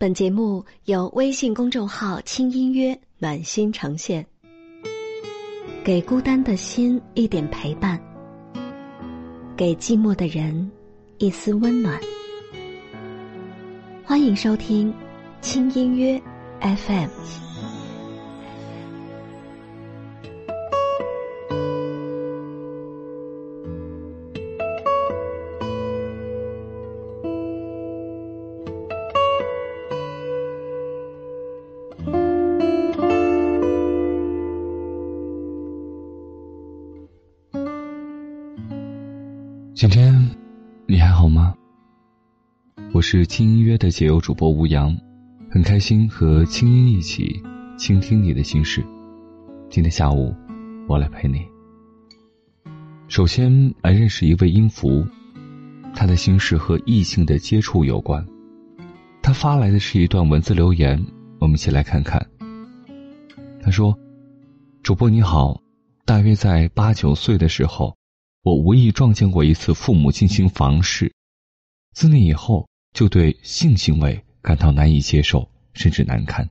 本节目由微信公众号“轻音约”暖心呈现，给孤单的心一点陪伴，给寂寞的人一丝温暖。欢迎收听“轻音乐 FM”。今天你还好吗？我是轻音乐的解忧主播吴阳，很开心和轻音一起倾听你的心事。今天下午我来陪你。首先来认识一位音符，他的心事和异性的接触有关。他发来的是一段文字留言，我们一起来看看。他说：“主播你好，大约在八九岁的时候。”我无意撞见过一次父母进行房事，自那以后就对性行为感到难以接受，甚至难堪。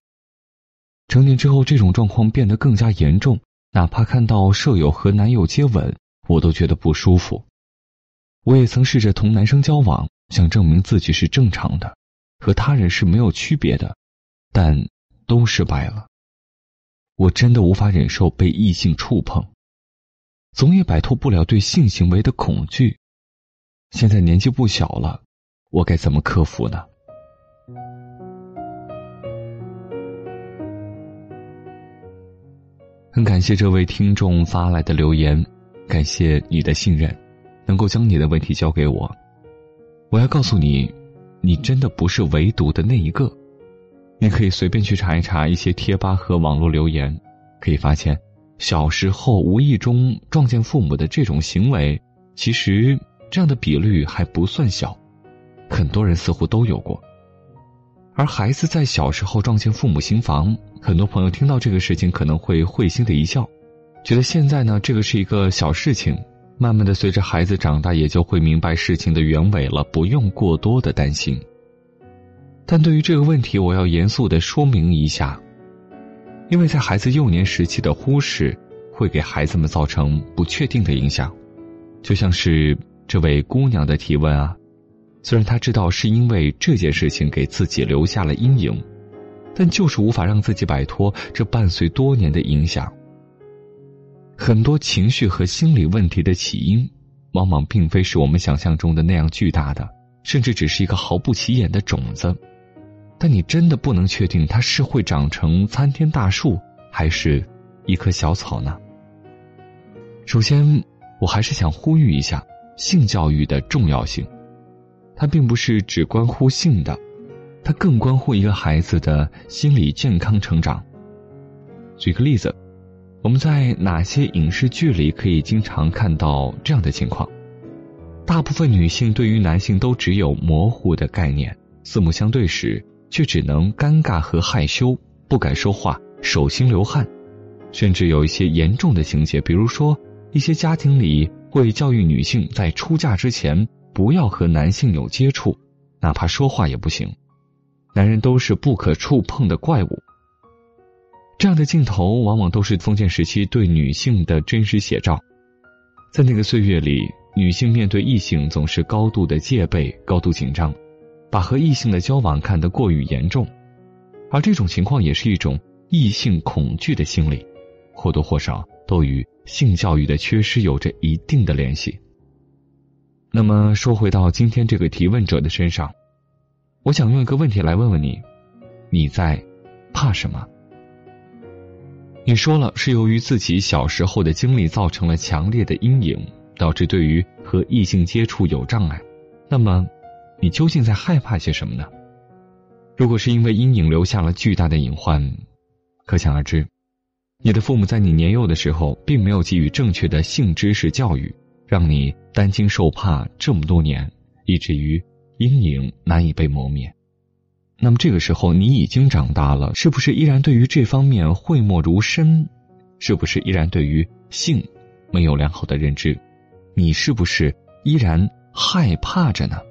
成年之后，这种状况变得更加严重，哪怕看到舍友和男友接吻，我都觉得不舒服。我也曾试着同男生交往，想证明自己是正常的，和他人是没有区别的，但都失败了。我真的无法忍受被异性触碰。总也摆脱不了对性行为的恐惧。现在年纪不小了，我该怎么克服呢？很感谢这位听众发来的留言，感谢你的信任，能够将你的问题交给我。我要告诉你，你真的不是唯独的那一个。你可以随便去查一查一些贴吧和网络留言，可以发现。小时候无意中撞见父母的这种行为，其实这样的比率还不算小，很多人似乎都有过。而孩子在小时候撞见父母行房，很多朋友听到这个事情可能会会心的一笑，觉得现在呢这个是一个小事情，慢慢的随着孩子长大也就会明白事情的原委了，不用过多的担心。但对于这个问题，我要严肃的说明一下。因为在孩子幼年时期的忽视，会给孩子们造成不确定的影响，就像是这位姑娘的提问啊。虽然她知道是因为这件事情给自己留下了阴影，但就是无法让自己摆脱这伴随多年的影响。很多情绪和心理问题的起因，往往并非是我们想象中的那样巨大的，甚至只是一个毫不起眼的种子。但你真的不能确定它是会长成参天大树，还是一棵小草呢？首先，我还是想呼吁一下性教育的重要性。它并不是只关乎性的，它更关乎一个孩子的心理健康成长。举个例子，我们在哪些影视剧里可以经常看到这样的情况？大部分女性对于男性都只有模糊的概念，四目相对时。却只能尴尬和害羞，不敢说话，手心流汗，甚至有一些严重的情节，比如说一些家庭里会教育女性在出嫁之前不要和男性有接触，哪怕说话也不行，男人都是不可触碰的怪物。这样的镜头往往都是封建时期对女性的真实写照，在那个岁月里，女性面对异性总是高度的戒备，高度紧张。把和异性的交往看得过于严重，而这种情况也是一种异性恐惧的心理，或多或少都与性教育的缺失有着一定的联系。那么说回到今天这个提问者的身上，我想用一个问题来问问你：你在怕什么？你说了是由于自己小时候的经历造成了强烈的阴影，导致对于和异性接触有障碍。那么？你究竟在害怕些什么呢？如果是因为阴影留下了巨大的隐患，可想而知，你的父母在你年幼的时候并没有给予正确的性知识教育，让你担惊受怕这么多年，以至于阴影难以被磨灭。那么这个时候你已经长大了，是不是依然对于这方面讳莫如深？是不是依然对于性没有良好的认知？你是不是依然害怕着呢？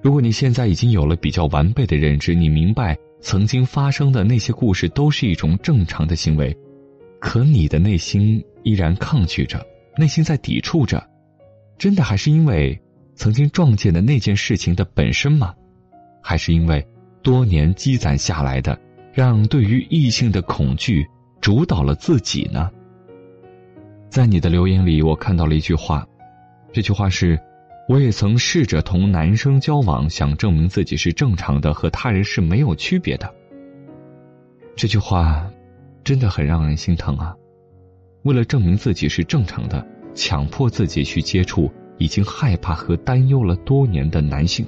如果你现在已经有了比较完备的认知，你明白曾经发生的那些故事都是一种正常的行为，可你的内心依然抗拒着，内心在抵触着，真的还是因为曾经撞见的那件事情的本身吗？还是因为多年积攒下来的，让对于异性的恐惧主导了自己呢？在你的留言里，我看到了一句话，这句话是。我也曾试着同男生交往，想证明自己是正常的，和他人是没有区别的。这句话真的很让人心疼啊！为了证明自己是正常的，强迫自己去接触已经害怕和担忧了多年的男性。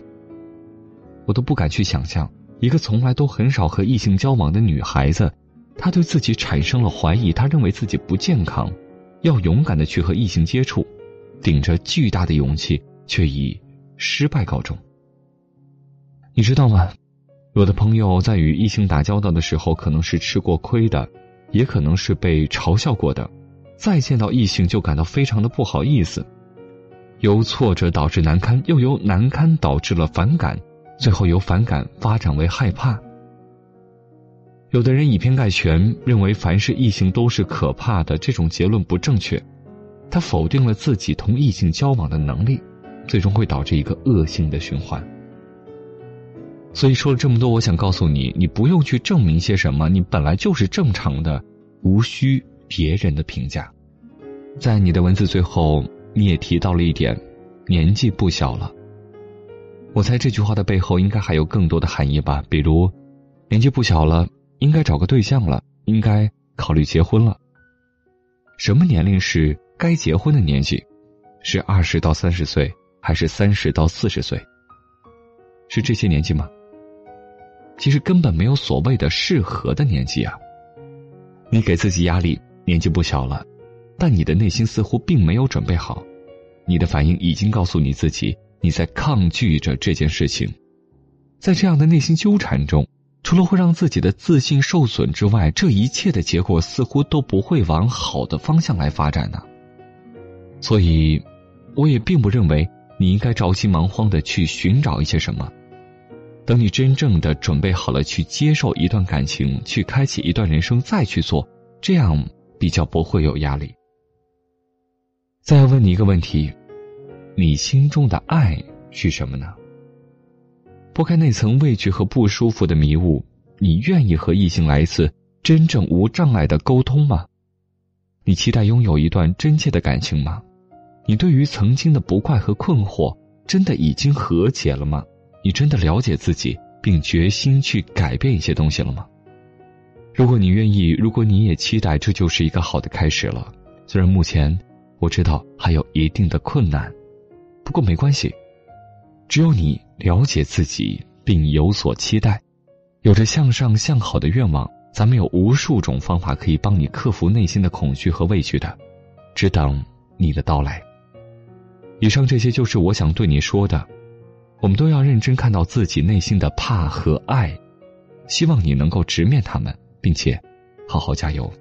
我都不敢去想象，一个从来都很少和异性交往的女孩子，她对自己产生了怀疑，她认为自己不健康，要勇敢的去和异性接触，顶着巨大的勇气。却以失败告终。你知道吗？有的朋友在与异性打交道的时候，可能是吃过亏的，也可能是被嘲笑过的，再见到异性就感到非常的不好意思。由挫折导致难堪，又由难堪导致了反感，最后由反感发展为害怕。有的人以偏概全，认为凡是异性都是可怕的，这种结论不正确，他否定了自己同异性交往的能力。最终会导致一个恶性的循环。所以说了这么多，我想告诉你，你不用去证明些什么，你本来就是正常的，无需别人的评价。在你的文字最后，你也提到了一点，年纪不小了。我猜这句话的背后应该还有更多的含义吧，比如，年纪不小了，应该找个对象了，应该考虑结婚了。什么年龄是该结婚的年纪？是二十到三十岁？还是三十到四十岁，是这些年纪吗？其实根本没有所谓的适合的年纪啊。你给自己压力，年纪不小了，但你的内心似乎并没有准备好，你的反应已经告诉你自己你在抗拒着这件事情。在这样的内心纠缠中，除了会让自己的自信受损之外，这一切的结果似乎都不会往好的方向来发展呢。所以，我也并不认为。你应该着急忙慌的去寻找一些什么，等你真正的准备好了去接受一段感情，去开启一段人生，再去做，这样比较不会有压力。再问你一个问题：你心中的爱是什么呢？拨开那层畏惧和不舒服的迷雾，你愿意和异性来一次真正无障碍的沟通吗？你期待拥有一段真切的感情吗？你对于曾经的不快和困惑，真的已经和解了吗？你真的了解自己，并决心去改变一些东西了吗？如果你愿意，如果你也期待，这就是一个好的开始了。虽然目前我知道还有一定的困难，不过没关系。只有你了解自己，并有所期待，有着向上向好的愿望，咱们有无数种方法可以帮你克服内心的恐惧和畏惧的，只等你的到来。以上这些就是我想对你说的，我们都要认真看到自己内心的怕和爱，希望你能够直面他们，并且好好加油。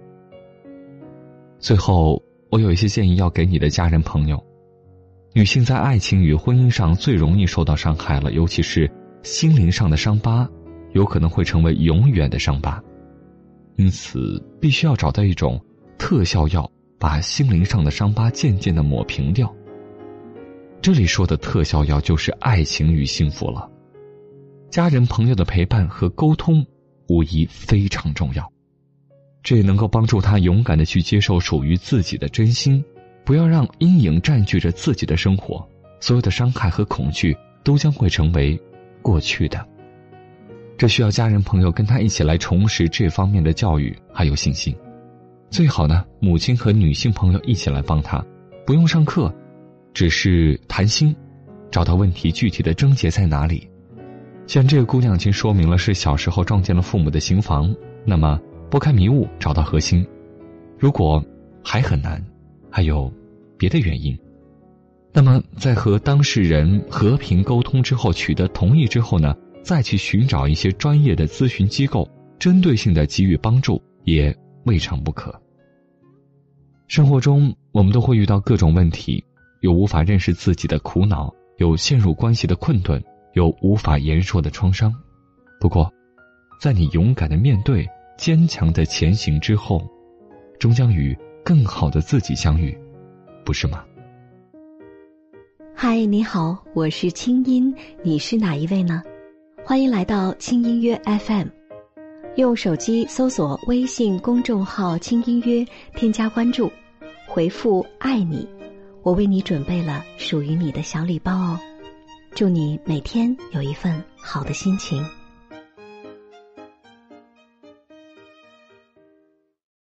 最后，我有一些建议要给你的家人朋友：女性在爱情与婚姻上最容易受到伤害了，尤其是心灵上的伤疤，有可能会成为永远的伤疤，因此必须要找到一种特效药，把心灵上的伤疤渐渐的抹平掉。这里说的特效药就是爱情与幸福了，家人朋友的陪伴和沟通无疑非常重要，这也能够帮助他勇敢的去接受属于自己的真心，不要让阴影占据着自己的生活，所有的伤害和恐惧都将会成为过去的。这需要家人朋友跟他一起来重拾这方面的教育还有信心，最好呢，母亲和女性朋友一起来帮他，不用上课。只是谈心，找到问题具体的症结在哪里。既然这个姑娘已经说明了是小时候撞见了父母的刑房，那么拨开迷雾找到核心。如果还很难，还有别的原因，那么在和当事人和平沟通之后，取得同意之后呢，再去寻找一些专业的咨询机构，针对性的给予帮助也未尝不可。生活中我们都会遇到各种问题。有无法认识自己的苦恼，有陷入关系的困顿，有无法言说的创伤。不过，在你勇敢的面对、坚强的前行之后，终将与更好的自己相遇，不是吗？嗨，你好，我是清音，你是哪一位呢？欢迎来到轻音乐 FM，用手机搜索微信公众号“轻音乐”，添加关注，回复“爱你”，我为你准备了属于你的小礼包哦。祝你每天有一份好的心情。